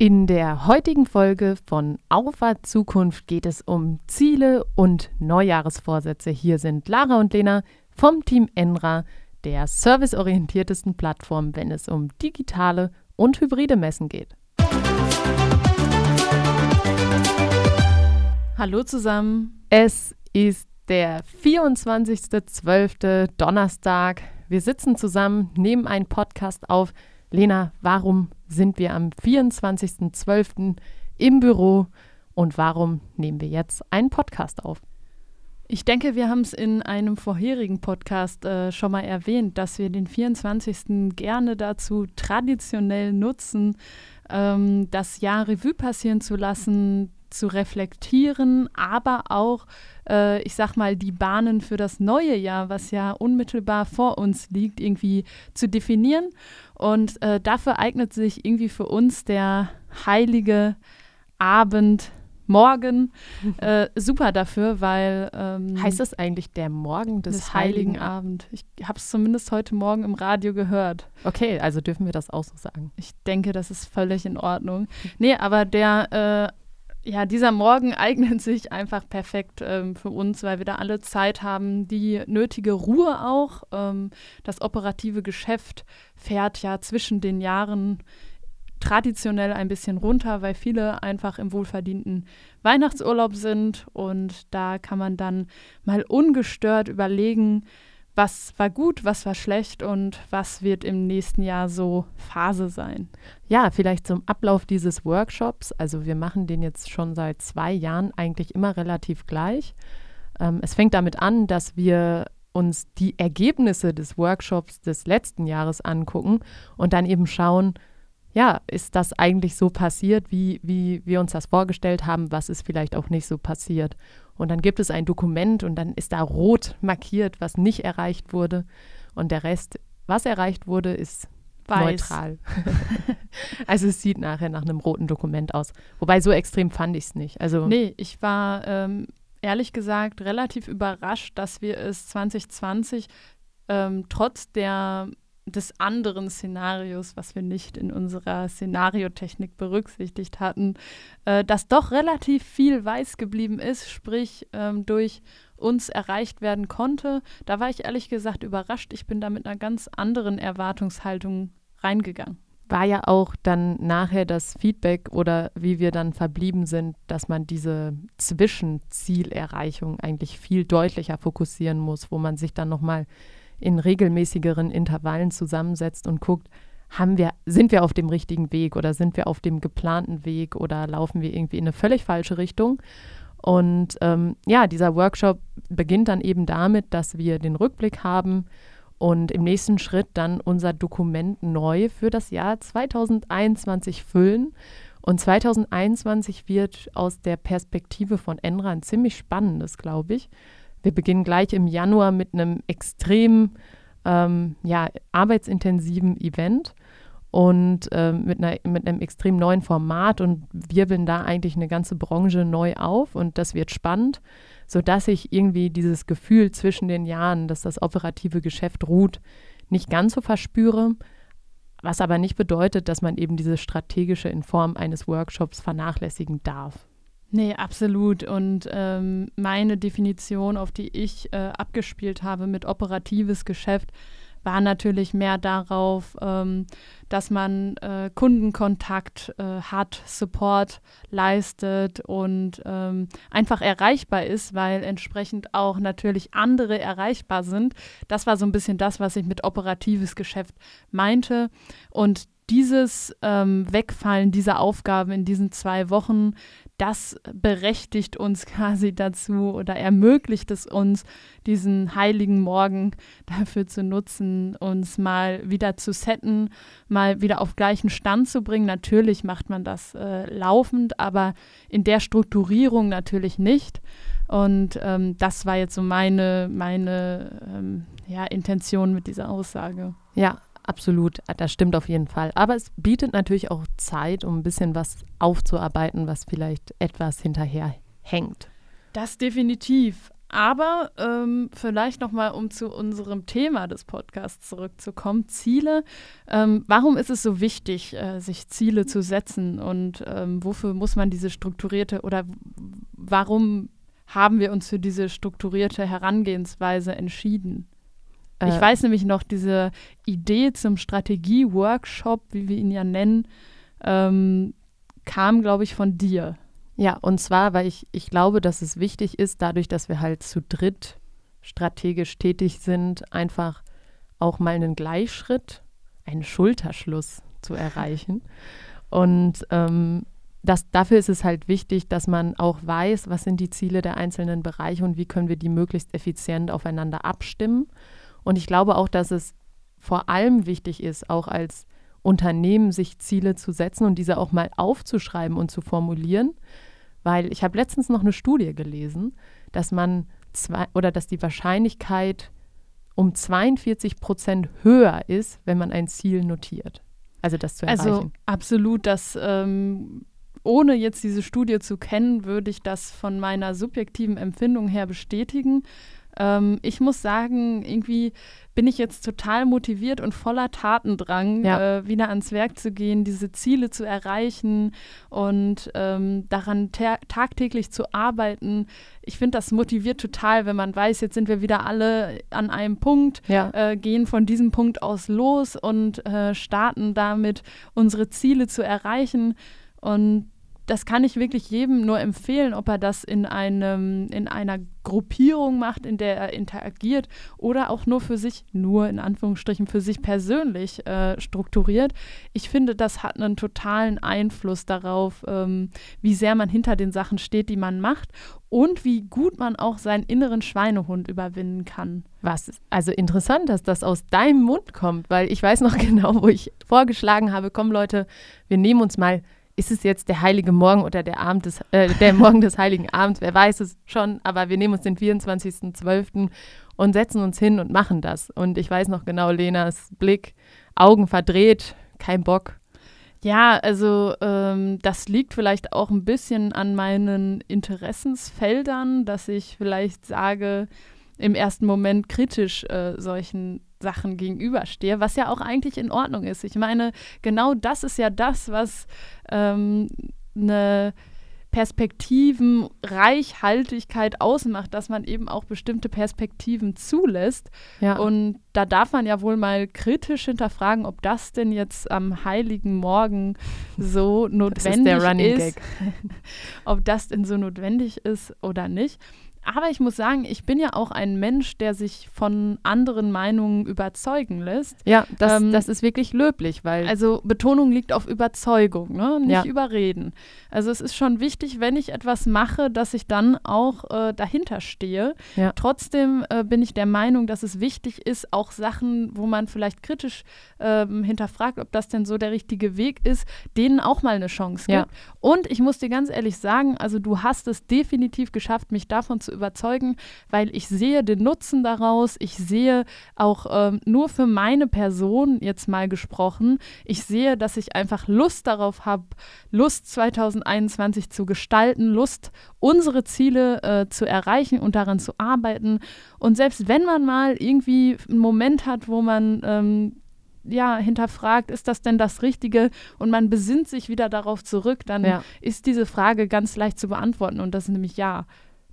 In der heutigen Folge von Auffahrt Zukunft geht es um Ziele und Neujahresvorsätze. Hier sind Lara und Lena vom Team Enra, der serviceorientiertesten Plattform, wenn es um digitale und hybride Messen geht. Hallo zusammen. Es ist der 24.12. Donnerstag. Wir sitzen zusammen, nehmen einen Podcast auf. Lena, warum sind wir am 24.12. im Büro und warum nehmen wir jetzt einen Podcast auf? Ich denke, wir haben es in einem vorherigen Podcast äh, schon mal erwähnt, dass wir den 24. gerne dazu traditionell nutzen, ähm, das Jahr Revue passieren zu lassen, zu reflektieren, aber auch, äh, ich sag mal, die Bahnen für das neue Jahr, was ja unmittelbar vor uns liegt, irgendwie zu definieren und äh, dafür eignet sich irgendwie für uns der heilige Abend, Morgen äh, super dafür, weil. Ähm, heißt das eigentlich der Morgen des, des Heiligen, Heiligen Abend? Ich habe es zumindest heute Morgen im Radio gehört. Okay, also dürfen wir das auch so sagen. Ich denke, das ist völlig in Ordnung. Nee, aber der. Äh, ja, dieser Morgen eignet sich einfach perfekt ähm, für uns, weil wir da alle Zeit haben, die nötige Ruhe auch. Ähm, das operative Geschäft fährt ja zwischen den Jahren traditionell ein bisschen runter, weil viele einfach im wohlverdienten Weihnachtsurlaub sind und da kann man dann mal ungestört überlegen, was war gut, was war schlecht und was wird im nächsten Jahr so Phase sein. Ja, vielleicht zum Ablauf dieses Workshops. Also wir machen den jetzt schon seit zwei Jahren eigentlich immer relativ gleich. Ähm, es fängt damit an, dass wir uns die Ergebnisse des Workshops des letzten Jahres angucken und dann eben schauen, ja, ist das eigentlich so passiert, wie, wie wir uns das vorgestellt haben, was ist vielleicht auch nicht so passiert. Und dann gibt es ein Dokument und dann ist da rot markiert, was nicht erreicht wurde. Und der Rest, was erreicht wurde, ist Weiß. neutral. also es sieht nachher nach einem roten Dokument aus. Wobei so extrem fand ich es nicht. Also nee, ich war ähm, ehrlich gesagt relativ überrascht, dass wir es 2020 ähm, trotz der des anderen Szenarios, was wir nicht in unserer Szenariotechnik berücksichtigt hatten, äh, dass doch relativ viel weiß geblieben ist, sprich ähm, durch uns erreicht werden konnte. Da war ich ehrlich gesagt überrascht. Ich bin da mit einer ganz anderen Erwartungshaltung reingegangen. War ja auch dann nachher das Feedback oder wie wir dann verblieben sind, dass man diese Zwischenzielerreichung eigentlich viel deutlicher fokussieren muss, wo man sich dann nochmal in regelmäßigeren Intervallen zusammensetzt und guckt, haben wir, sind wir auf dem richtigen Weg oder sind wir auf dem geplanten Weg oder laufen wir irgendwie in eine völlig falsche Richtung? Und ähm, ja, dieser Workshop beginnt dann eben damit, dass wir den Rückblick haben und im nächsten Schritt dann unser Dokument neu für das Jahr 2021 füllen. Und 2021 wird aus der Perspektive von Enra ein ziemlich spannendes, glaube ich. Wir beginnen gleich im Januar mit einem extrem ähm, ja, arbeitsintensiven Event und äh, mit, einer, mit einem extrem neuen Format und wirbeln da eigentlich eine ganze Branche neu auf und das wird spannend, sodass ich irgendwie dieses Gefühl zwischen den Jahren, dass das operative Geschäft ruht, nicht ganz so verspüre, was aber nicht bedeutet, dass man eben diese strategische in Form eines Workshops vernachlässigen darf. Nee, absolut. Und ähm, meine Definition, auf die ich äh, abgespielt habe mit operatives Geschäft, war natürlich mehr darauf, ähm, dass man äh, Kundenkontakt äh, hat, Support leistet und ähm, einfach erreichbar ist, weil entsprechend auch natürlich andere erreichbar sind. Das war so ein bisschen das, was ich mit operatives Geschäft meinte. Und dieses ähm, Wegfallen dieser Aufgaben in diesen zwei Wochen, das berechtigt uns quasi dazu oder ermöglicht es uns, diesen heiligen Morgen dafür zu nutzen, uns mal wieder zu setten, mal wieder auf gleichen Stand zu bringen. Natürlich macht man das äh, laufend, aber in der Strukturierung natürlich nicht. Und ähm, das war jetzt so meine, meine ähm, ja, Intention mit dieser Aussage. Ja, Absolut, das stimmt auf jeden Fall. Aber es bietet natürlich auch Zeit, um ein bisschen was aufzuarbeiten, was vielleicht etwas hinterher hängt. Das definitiv. Aber ähm, vielleicht nochmal, um zu unserem Thema des Podcasts zurückzukommen, Ziele. Ähm, warum ist es so wichtig, äh, sich Ziele zu setzen und ähm, wofür muss man diese strukturierte oder warum haben wir uns für diese strukturierte Herangehensweise entschieden? Äh, ich weiß nämlich noch, diese Idee zum Strategie-Workshop, wie wir ihn ja nennen, ähm, kam, glaube ich, von dir. Ja, und zwar, weil ich, ich glaube, dass es wichtig ist, dadurch, dass wir halt zu dritt strategisch tätig sind, einfach auch mal einen Gleichschritt, einen Schulterschluss zu erreichen. Und ähm, das, dafür ist es halt wichtig, dass man auch weiß, was sind die Ziele der einzelnen Bereiche und wie können wir die möglichst effizient aufeinander abstimmen. Und ich glaube auch, dass es vor allem wichtig ist, auch als Unternehmen sich Ziele zu setzen und diese auch mal aufzuschreiben und zu formulieren, weil ich habe letztens noch eine Studie gelesen, dass man zwei oder dass die Wahrscheinlichkeit um 42 Prozent höher ist, wenn man ein Ziel notiert. Also das zu also erreichen. Also absolut, das ähm, ohne jetzt diese Studie zu kennen, würde ich das von meiner subjektiven Empfindung her bestätigen. Ähm, ich muss sagen, irgendwie bin ich jetzt total motiviert und voller Tatendrang, ja. äh, wieder ans Werk zu gehen, diese Ziele zu erreichen und ähm, daran tagtäglich zu arbeiten. Ich finde, das motiviert total, wenn man weiß, jetzt sind wir wieder alle an einem Punkt, ja. äh, gehen von diesem Punkt aus los und äh, starten damit, unsere Ziele zu erreichen. Und das kann ich wirklich jedem nur empfehlen, ob er das in, einem, in einer Gruppierung macht, in der er interagiert oder auch nur für sich, nur in Anführungsstrichen für sich persönlich äh, strukturiert. Ich finde, das hat einen totalen Einfluss darauf, ähm, wie sehr man hinter den Sachen steht, die man macht und wie gut man auch seinen inneren Schweinehund überwinden kann. Was also interessant, dass das aus deinem Mund kommt, weil ich weiß noch genau, wo ich vorgeschlagen habe, komm Leute, wir nehmen uns mal ist es jetzt der heilige Morgen oder der, Abend des, äh, der Morgen des heiligen Abends? Wer weiß es schon, aber wir nehmen uns den 24.12. und setzen uns hin und machen das. Und ich weiß noch genau Lenas Blick, Augen verdreht, kein Bock. Ja, also ähm, das liegt vielleicht auch ein bisschen an meinen Interessensfeldern, dass ich vielleicht sage, im ersten Moment kritisch äh, solchen Sachen gegenüberstehe, was ja auch eigentlich in Ordnung ist. Ich meine, genau das ist ja das, was ähm, eine Perspektivenreichhaltigkeit ausmacht, dass man eben auch bestimmte Perspektiven zulässt. Ja. Und da darf man ja wohl mal kritisch hinterfragen, ob das denn jetzt am heiligen Morgen so notwendig das ist. Ist ob das denn so notwendig ist oder nicht. Aber ich muss sagen, ich bin ja auch ein Mensch, der sich von anderen Meinungen überzeugen lässt. Ja, das, ähm, das ist wirklich löblich, weil. Also Betonung liegt auf Überzeugung, ne? nicht ja. überreden. Also es ist schon wichtig, wenn ich etwas mache, dass ich dann auch äh, dahinter stehe. Ja. Trotzdem äh, bin ich der Meinung, dass es wichtig ist, auch Sachen, wo man vielleicht kritisch äh, hinterfragt, ob das denn so der richtige Weg ist, denen auch mal eine Chance gibt. Ja. Und ich muss dir ganz ehrlich sagen, also du hast es definitiv geschafft, mich davon zu überzeugen, weil ich sehe den Nutzen daraus. Ich sehe auch ähm, nur für meine Person jetzt mal gesprochen, ich sehe, dass ich einfach Lust darauf habe, Lust 2021 zu gestalten, Lust, unsere Ziele äh, zu erreichen und daran zu arbeiten. Und selbst wenn man mal irgendwie einen Moment hat, wo man ähm, ja, hinterfragt, ist das denn das Richtige? Und man besinnt sich wieder darauf zurück, dann ja. ist diese Frage ganz leicht zu beantworten und das ist nämlich ja.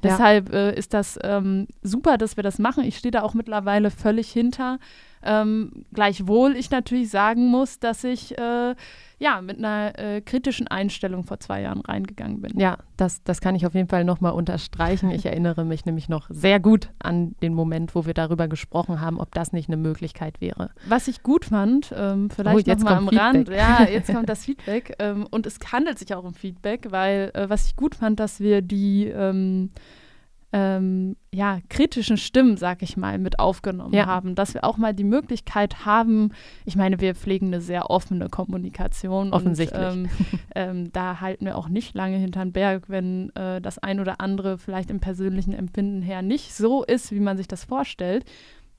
Deshalb äh, ist das ähm, super, dass wir das machen. Ich stehe da auch mittlerweile völlig hinter. Ähm, gleichwohl ich natürlich sagen muss, dass ich äh, ja mit einer äh, kritischen Einstellung vor zwei Jahren reingegangen bin. Ja, das, das kann ich auf jeden Fall nochmal unterstreichen. Ich erinnere mich nämlich noch sehr gut an den Moment, wo wir darüber gesprochen haben, ob das nicht eine Möglichkeit wäre. Was ich gut fand, ähm, vielleicht oh, nochmal am Feedback. Rand, ja, jetzt kommt das Feedback ähm, und es handelt sich auch um Feedback, weil äh, was ich gut fand, dass wir die ähm, ähm, ja, kritischen Stimmen, sag ich mal, mit aufgenommen ja. haben. Dass wir auch mal die Möglichkeit haben, ich meine, wir pflegen eine sehr offene Kommunikation. Offensichtlich. Und, ähm, ähm, da halten wir auch nicht lange hinterm Berg, wenn äh, das ein oder andere vielleicht im persönlichen Empfinden her nicht so ist, wie man sich das vorstellt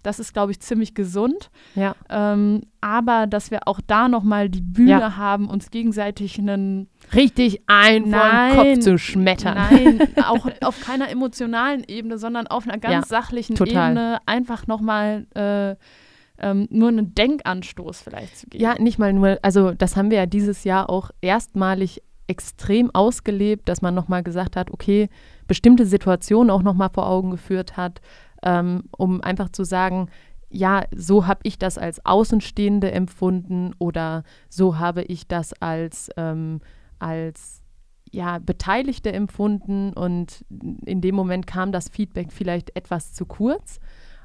Das ist, glaube ich, ziemlich gesund. Ja. Ähm, aber dass wir auch da nochmal die Bühne ja. haben, uns gegenseitig einen richtig ein nein, Kopf zu schmettern. Nein, auch auf keiner emotionalen Ebene, sondern auf einer ganz ja, sachlichen total. Ebene einfach nochmal äh, ähm, nur einen Denkanstoß vielleicht zu geben. Ja, nicht mal nur, also das haben wir ja dieses Jahr auch erstmalig extrem ausgelebt, dass man nochmal gesagt hat, okay, bestimmte Situationen auch nochmal vor Augen geführt hat, ähm, um einfach zu sagen, ja, so habe ich das als Außenstehende empfunden oder so habe ich das als, ähm, als ja, Beteiligte empfunden und in dem Moment kam das Feedback vielleicht etwas zu kurz.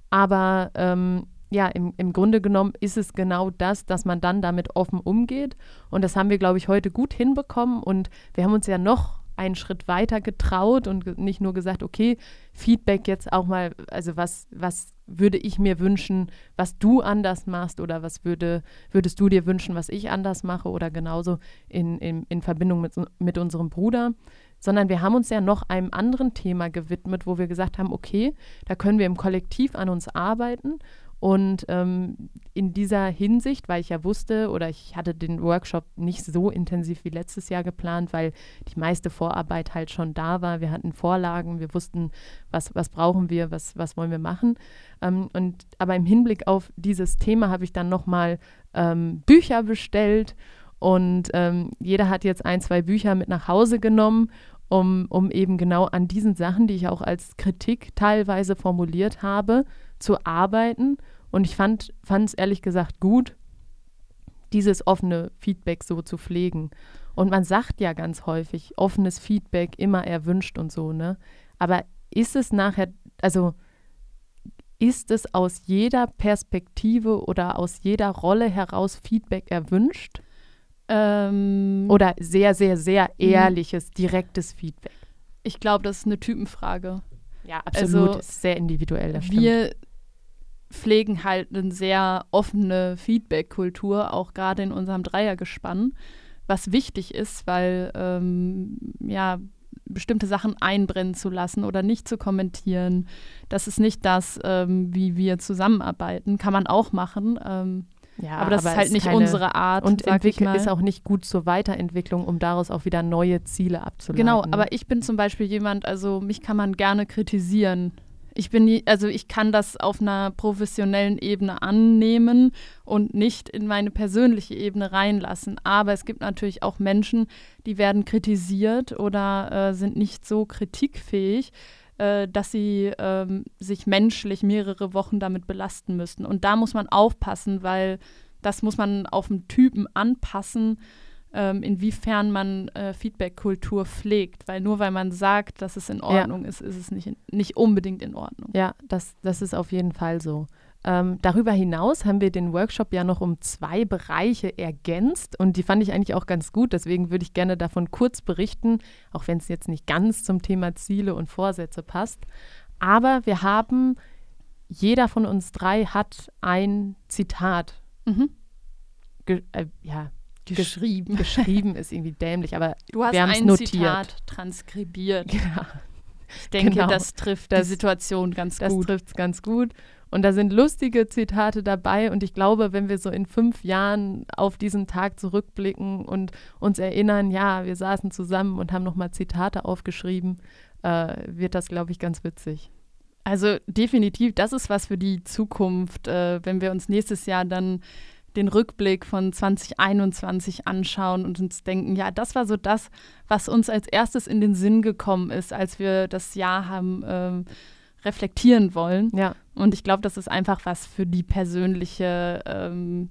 Aber ähm, ja, im, im Grunde genommen ist es genau das, dass man dann damit offen umgeht. Und das haben wir, glaube ich, heute gut hinbekommen. Und wir haben uns ja noch einen Schritt weiter getraut und nicht nur gesagt, okay, Feedback jetzt auch mal, also was, was würde ich mir wünschen, was du anders machst oder was würde, würdest du dir wünschen, was ich anders mache oder genauso in, in, in Verbindung mit, mit unserem Bruder, sondern wir haben uns ja noch einem anderen Thema gewidmet, wo wir gesagt haben, okay, da können wir im Kollektiv an uns arbeiten und ähm, in dieser Hinsicht, weil ich ja wusste oder ich hatte den Workshop nicht so intensiv wie letztes Jahr geplant, weil die meiste Vorarbeit halt schon da war. Wir hatten Vorlagen, wir wussten, was, was brauchen wir, was, was wollen wir machen. Ähm, und, aber im Hinblick auf dieses Thema habe ich dann nochmal ähm, Bücher bestellt und ähm, jeder hat jetzt ein, zwei Bücher mit nach Hause genommen um, um eben genau an diesen Sachen, die ich auch als Kritik teilweise formuliert habe, zu arbeiten. Und ich fand es ehrlich gesagt gut, dieses offene Feedback so zu pflegen. Und man sagt ja ganz häufig, offenes Feedback immer erwünscht und so, ne? Aber ist es nachher, also ist es aus jeder Perspektive oder aus jeder Rolle heraus Feedback erwünscht? Ähm, oder sehr, sehr, sehr mhm. ehrliches, direktes Feedback? Ich glaube, das ist eine Typenfrage. Ja, absolut. Also, sehr individuell. wir stimmt pflegen halt eine sehr offene Feedback-Kultur, auch gerade in unserem Dreiergespann, was wichtig ist, weil ähm, ja bestimmte Sachen einbrennen zu lassen oder nicht zu kommentieren. Das ist nicht das, ähm, wie wir zusammenarbeiten. Kann man auch machen. Ähm, ja, aber das aber ist halt ist nicht unsere Art. Und entwickelt ist auch nicht gut zur Weiterentwicklung, um daraus auch wieder neue Ziele abzuleiten. Genau, aber ich bin zum Beispiel jemand, also mich kann man gerne kritisieren. Ich bin nie, also ich kann das auf einer professionellen Ebene annehmen und nicht in meine persönliche Ebene reinlassen. Aber es gibt natürlich auch Menschen, die werden kritisiert oder äh, sind nicht so kritikfähig, äh, dass sie ähm, sich menschlich mehrere Wochen damit belasten müssten. Und da muss man aufpassen, weil das muss man auf den Typen anpassen ähm, inwiefern man äh, Feedback-Kultur pflegt. Weil nur weil man sagt, dass es in Ordnung ja. ist, ist es nicht, in, nicht unbedingt in Ordnung. Ja, das, das ist auf jeden Fall so. Ähm, darüber hinaus haben wir den Workshop ja noch um zwei Bereiche ergänzt und die fand ich eigentlich auch ganz gut. Deswegen würde ich gerne davon kurz berichten, auch wenn es jetzt nicht ganz zum Thema Ziele und Vorsätze passt. Aber wir haben, jeder von uns drei hat ein Zitat. Mhm. Äh, ja, geschrieben. Geschrieben ist irgendwie dämlich, aber du hast wir haben es notiert. Zitat transkribiert. Ja. Ich denke, genau. das trifft das, die Situation ganz das gut. Das trifft es ganz gut. Und da sind lustige Zitate dabei. Und ich glaube, wenn wir so in fünf Jahren auf diesen Tag zurückblicken und uns erinnern, ja, wir saßen zusammen und haben nochmal Zitate aufgeschrieben, äh, wird das, glaube ich, ganz witzig. Also definitiv, das ist was für die Zukunft, äh, wenn wir uns nächstes Jahr dann den Rückblick von 2021 anschauen und uns denken, ja, das war so das, was uns als erstes in den Sinn gekommen ist, als wir das Jahr haben ähm, reflektieren wollen. Ja. Und ich glaube, das ist einfach was für die persönliche ähm,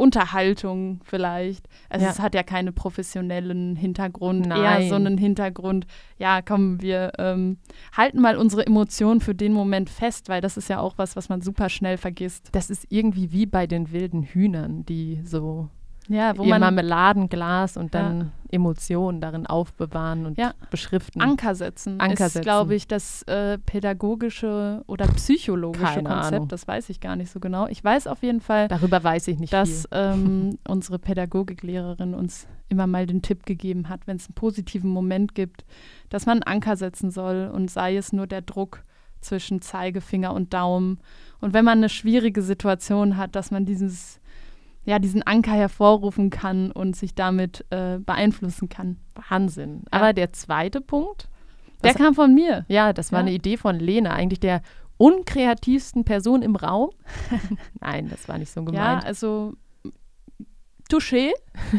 Unterhaltung vielleicht. Also ja. es hat ja keinen professionellen Hintergrund, Nein. eher so einen Hintergrund, ja, komm, wir ähm, halten mal unsere Emotionen für den Moment fest, weil das ist ja auch was, was man super schnell vergisst. Das ist irgendwie wie bei den wilden Hühnern, die so ja, wo ihr man Marmeladenglas und dann ja. Emotionen darin aufbewahren und ja. beschriften. Anker setzen Anker ist, glaube ich, das äh, pädagogische oder psychologische Keine Konzept. Ahnung. Das weiß ich gar nicht so genau. Ich weiß auf jeden Fall, darüber weiß ich nicht dass ähm, unsere Pädagogiklehrerin uns immer mal den Tipp gegeben hat, wenn es einen positiven Moment gibt, dass man einen Anker setzen soll und sei es nur der Druck, zwischen Zeigefinger und Daumen. Und wenn man eine schwierige Situation hat, dass man dieses, ja, diesen Anker hervorrufen kann und sich damit äh, beeinflussen kann. Wahnsinn. Ja. Aber der zweite Punkt, der kam von mir. Ja, das war ja. eine Idee von Lena, eigentlich der unkreativsten Person im Raum. Nein, das war nicht so gemeint. Ja, also Touché.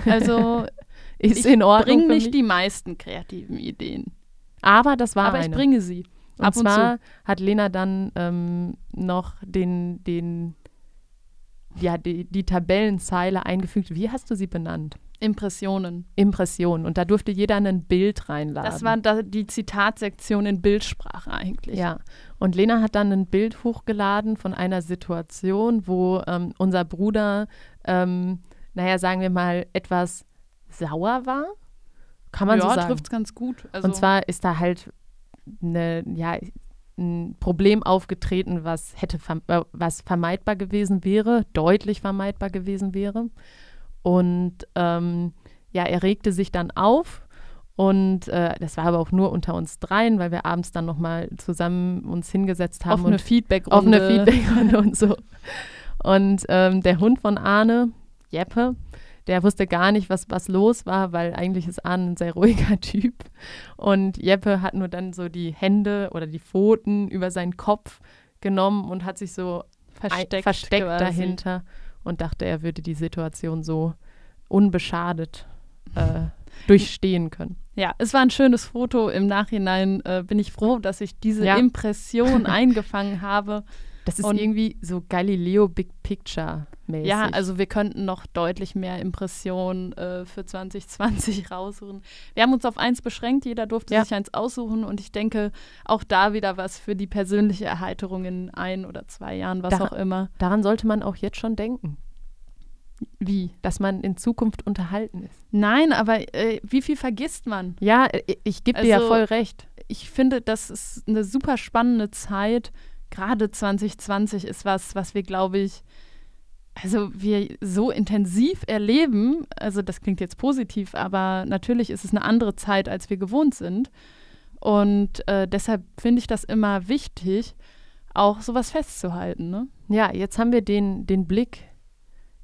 Also ist in Ordnung. Ich bringe nicht die meisten kreativen Ideen. Aber das war Aber eine. ich bringe sie. Und Ab zwar zu. hat Lena dann ähm, noch den, den, ja, die, die Tabellenzeile eingefügt. Wie hast du sie benannt? Impressionen. Impressionen. Und da durfte jeder ein Bild reinladen. Das war da die Zitatsektion in Bildsprache eigentlich. Ja. Und Lena hat dann ein Bild hochgeladen von einer Situation, wo ähm, unser Bruder, ähm, naja, sagen wir mal, etwas sauer war. Kann man ja, so sagen. Ja, trifft es ganz gut. Also Und zwar ist da halt eine, ja, ein Problem aufgetreten, was hätte äh, was vermeidbar gewesen wäre, deutlich vermeidbar gewesen wäre. Und ähm, ja, er regte sich dann auf und äh, das war aber auch nur unter uns dreien, weil wir abends dann nochmal zusammen uns hingesetzt haben. Auf eine Feedbackrunde. Auf eine Feedbackrunde und so. Und ähm, der Hund von Arne, Jeppe, der wusste gar nicht, was, was los war, weil eigentlich ist Arne ein sehr ruhiger Typ. Und Jeppe hat nur dann so die Hände oder die Pfoten über seinen Kopf genommen und hat sich so versteckt, versteckt dahinter und dachte, er würde die Situation so unbeschadet äh, durchstehen können. Ja, es war ein schönes Foto. Im Nachhinein äh, bin ich froh, dass ich diese ja. Impression eingefangen habe. Das ist und irgendwie so Galileo Big Picture mäßig. Ja, also wir könnten noch deutlich mehr Impressionen äh, für 2020 raussuchen. Wir haben uns auf eins beschränkt, jeder durfte ja. sich eins aussuchen und ich denke, auch da wieder was für die persönliche Erheiterung in ein oder zwei Jahren, was Dar auch immer. Daran sollte man auch jetzt schon denken. Wie? Dass man in Zukunft unterhalten ist. Nein, aber äh, wie viel vergisst man? Ja, ich, ich gebe also, dir ja also, voll recht. Ich finde, das ist eine super spannende Zeit, gerade 2020 ist was, was wir, glaube ich, also wir so intensiv erleben, also das klingt jetzt positiv, aber natürlich ist es eine andere Zeit, als wir gewohnt sind. Und äh, deshalb finde ich das immer wichtig, auch sowas festzuhalten. Ne? Ja, jetzt haben wir den, den Blick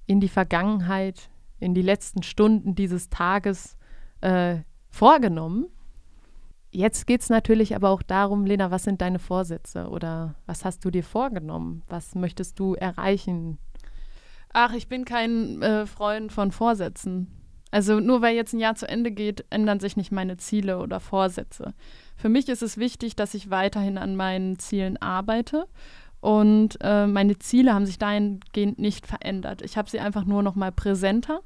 in die Vergangenheit, in die letzten Stunden dieses Tages äh, vorgenommen. Jetzt geht es natürlich aber auch darum, Lena, was sind deine Vorsätze oder was hast du dir vorgenommen? Was möchtest du erreichen? Ach, ich bin kein äh, Freund von Vorsätzen. Also nur weil jetzt ein Jahr zu Ende geht, ändern sich nicht meine Ziele oder Vorsätze. Für mich ist es wichtig, dass ich weiterhin an meinen Zielen arbeite und äh, meine Ziele haben sich dahingehend nicht verändert. Ich habe sie einfach nur noch mal präsenter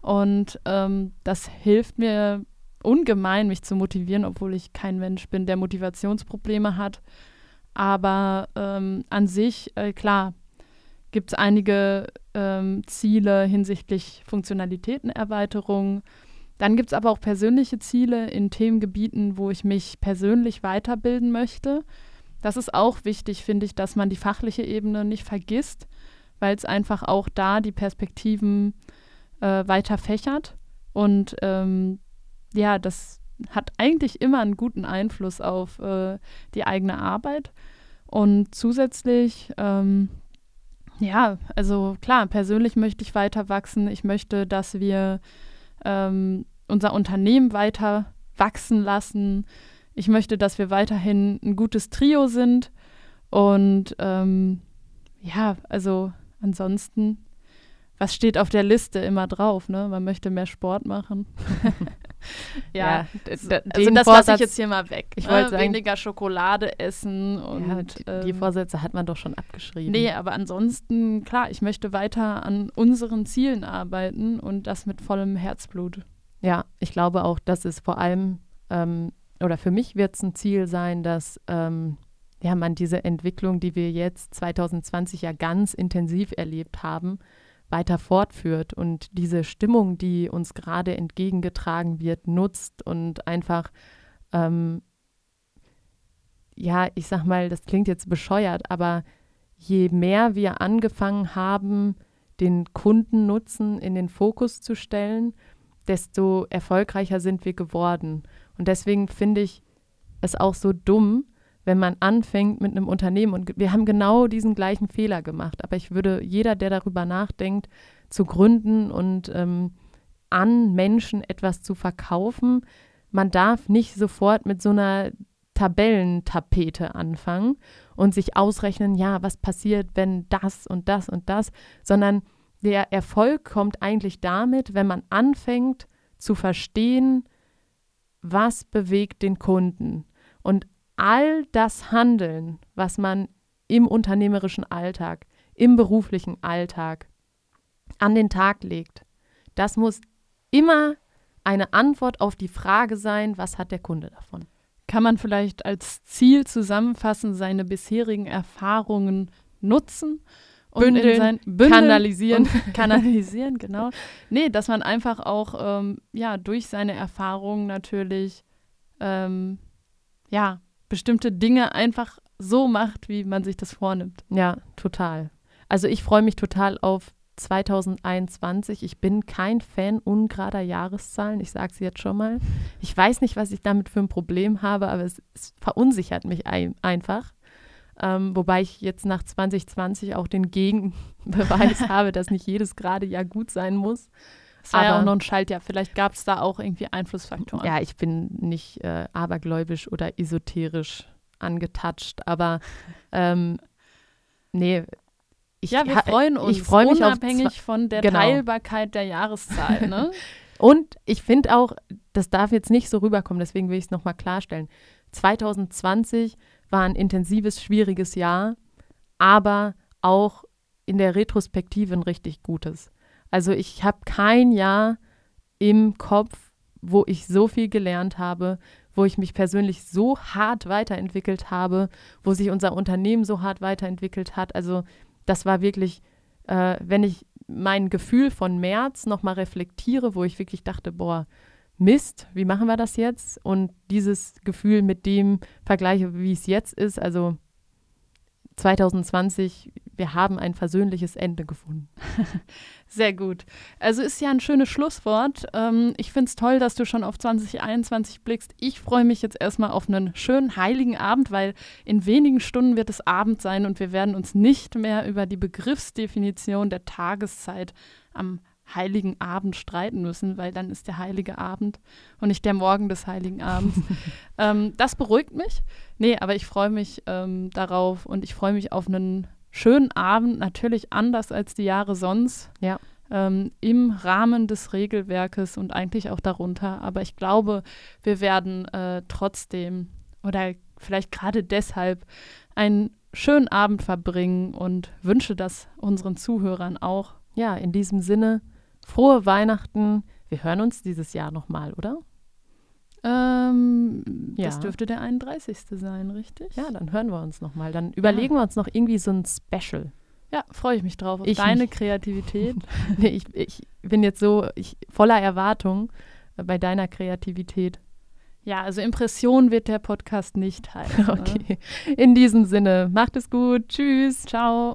und ähm, das hilft mir ungemein, mich zu motivieren, obwohl ich kein Mensch bin, der Motivationsprobleme hat. Aber ähm, an sich, äh, klar, gibt es einige ähm, Ziele hinsichtlich Funktionalitätenerweiterung. Dann gibt es aber auch persönliche Ziele in Themengebieten, wo ich mich persönlich weiterbilden möchte. Das ist auch wichtig, finde ich, dass man die fachliche Ebene nicht vergisst, weil es einfach auch da die Perspektiven äh, weiter fächert. Und ähm, ja, das hat eigentlich immer einen guten Einfluss auf äh, die eigene Arbeit. Und zusätzlich, ähm, ja, also klar, persönlich möchte ich weiter wachsen. Ich möchte, dass wir ähm, unser Unternehmen weiter wachsen lassen. Ich möchte, dass wir weiterhin ein gutes Trio sind. Und ähm, ja, also ansonsten was steht auf der Liste immer drauf, ne? Man möchte mehr Sport machen. ja, ja also das lasse ich jetzt hier mal weg. Ich wollte ne? weniger Schokolade essen und ja, die, die, ähm, Vorsätze hat man doch schon abgeschrieben. Nee, aber ansonsten klar, ich möchte weiter an unseren Zielen arbeiten und das mit vollem Herzblut. Ja, ich glaube auch, dass es vor allem ähm, oder für mich wird es ein Ziel sein, dass ähm, ja man diese Entwicklung, die wir jetzt 2020 ja ganz intensiv erlebt haben, weiter fortführt und diese Stimmung, die uns gerade entgegengetragen wird, nutzt und einfach, ähm, ja, ich sag mal, das klingt jetzt bescheuert, aber je mehr wir angefangen haben, den Kundennutzen in den Fokus zu stellen, desto erfolgreicher sind wir geworden. Und deswegen finde ich es auch so dumm, wenn man anfängt mit einem Unternehmen und wir haben genau diesen gleichen Fehler gemacht. Aber ich würde jeder, der darüber nachdenkt, zu gründen und ähm, an Menschen etwas zu verkaufen, man darf nicht sofort mit so einer Tabellentapete anfangen und sich ausrechnen, ja, was passiert, wenn das und das und das, sondern der Erfolg kommt eigentlich damit, wenn man anfängt zu verstehen, was bewegt den Kunden. Und all das Handeln, was man im unternehmerischen Alltag, im beruflichen Alltag an den Tag legt, das muss immer eine Antwort auf die Frage sein, was hat der Kunde davon? Kann man vielleicht als Ziel zusammenfassen, seine bisherigen Erfahrungen nutzen bündeln, sein, bündeln kanalisieren. kanalisieren, genau. Nee, dass man einfach auch ähm, ja, durch seine Erfahrungen natürlich ähm, ja, bestimmte Dinge einfach so macht, wie man sich das vornimmt. Ja, total. Also ich freue mich total auf 2021. Ich bin kein Fan ungerader Jahreszahlen. Ich sage es jetzt schon mal. Ich weiß nicht, was ich damit für ein Problem habe, aber es, es verunsichert mich ein, einfach. Ähm, wobei ich jetzt nach 2020 auch den Gegenbeweis habe, dass nicht jedes gerade Jahr gut sein muss. Es war aber, ja auch noch ein Schaltjahr. Vielleicht gab es da auch irgendwie Einflussfaktoren. Ja, ich bin nicht äh, abergläubisch oder esoterisch angetatscht, aber ähm, nee, ich, ja, wir freuen uns. Ich freue mich unabhängig von der genau. Teilbarkeit der Jahreszahl. Ne? Und ich finde auch, das darf jetzt nicht so rüberkommen, deswegen will ich es nochmal klarstellen. 2020 war ein intensives, schwieriges Jahr, aber auch in der Retrospektive ein richtig gutes. Also ich habe kein Jahr im Kopf, wo ich so viel gelernt habe, wo ich mich persönlich so hart weiterentwickelt habe, wo sich unser Unternehmen so hart weiterentwickelt hat. Also das war wirklich, äh, wenn ich mein Gefühl von März nochmal reflektiere, wo ich wirklich dachte, boah, Mist, wie machen wir das jetzt? Und dieses Gefühl mit dem vergleiche, wie es jetzt ist, also 2020, wir haben ein versöhnliches Ende gefunden. Sehr gut. Also ist ja ein schönes Schlusswort. Ähm, ich finde es toll, dass du schon auf 2021 blickst. Ich freue mich jetzt erstmal auf einen schönen heiligen Abend, weil in wenigen Stunden wird es Abend sein und wir werden uns nicht mehr über die Begriffsdefinition der Tageszeit am heiligen Abend streiten müssen, weil dann ist der heilige Abend und nicht der Morgen des heiligen Abends. ähm, das beruhigt mich. Nee, aber ich freue mich ähm, darauf und ich freue mich auf einen schönen Abend, natürlich anders als die Jahre sonst. Ja. Ähm, Im Rahmen des Regelwerkes und eigentlich auch darunter. Aber ich glaube, wir werden äh, trotzdem oder vielleicht gerade deshalb einen schönen Abend verbringen und wünsche das unseren Zuhörern auch. Ja, in diesem Sinne, frohe Weihnachten. Wir hören uns dieses Jahr nochmal, oder? Ähm, ja. Das dürfte der 31. sein, richtig? Ja, dann hören wir uns nochmal. Dann überlegen ja. wir uns noch irgendwie so ein Special. Ja, freue ich mich drauf. Auf ich deine nicht. Kreativität. nee, ich, ich bin jetzt so ich, voller Erwartung bei deiner Kreativität. Ja, also Impression wird der Podcast nicht heißen. Ne? okay. In diesem Sinne, macht es gut. Tschüss. Ciao.